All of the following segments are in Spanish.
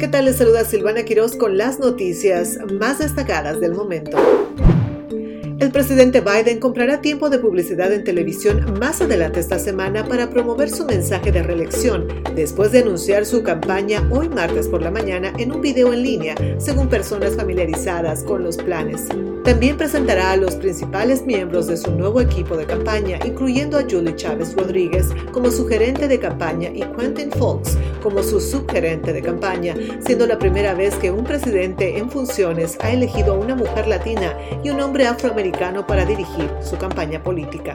¿Qué tal? Les saluda Silvana Quiroz con las noticias más destacadas del momento. El presidente Biden comprará tiempo de publicidad en televisión más adelante esta semana para promover su mensaje de reelección, después de anunciar su campaña hoy martes por la mañana en un video en línea, según personas familiarizadas con los planes. También presentará a los principales miembros de su nuevo equipo de campaña, incluyendo a Julie Chávez Rodríguez como su gerente de campaña y Quentin Fox como su subgerente de campaña, siendo la primera vez que un presidente en funciones ha elegido a una mujer latina y un hombre afroamericano para dirigir su campaña política.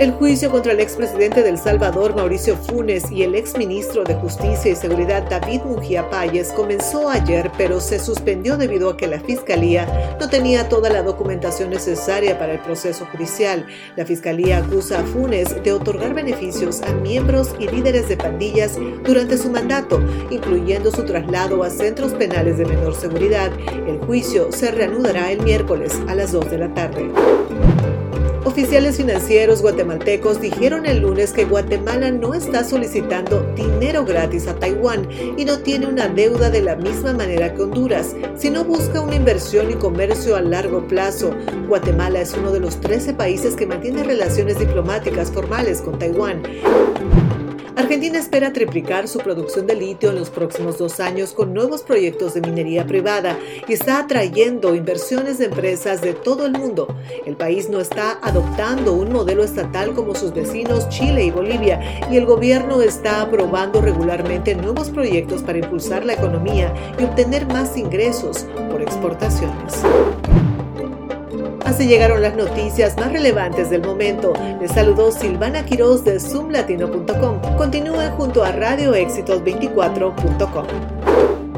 El juicio contra el expresidente del Salvador, Mauricio Funes, y el exministro de Justicia y Seguridad, David Mujía Payes, comenzó ayer, pero se suspendió debido a que la Fiscalía no tenía toda la documentación necesaria para el proceso judicial. La Fiscalía acusa a Funes de otorgar beneficios a miembros y líderes de pandillas durante su mandato, incluyendo su traslado a centros penales de menor seguridad. El juicio se reanudará el miércoles a las 2 de la tarde. Oficiales financieros guatemaltecos dijeron el lunes que Guatemala no está solicitando dinero gratis a Taiwán y no tiene una deuda de la misma manera que Honduras, sino busca una inversión y comercio a largo plazo. Guatemala es uno de los 13 países que mantiene relaciones diplomáticas formales con Taiwán. Argentina espera triplicar su producción de litio en los próximos dos años con nuevos proyectos de minería privada y está atrayendo inversiones de empresas de todo el mundo. El país no está adoptando un modelo estatal como sus vecinos Chile y Bolivia y el gobierno está aprobando regularmente nuevos proyectos para impulsar la economía y obtener más ingresos por exportaciones. Así llegaron las noticias más relevantes del momento. Les saludó Silvana Quiroz de zoomlatino.com. Continúen junto a radioéxitos24.com.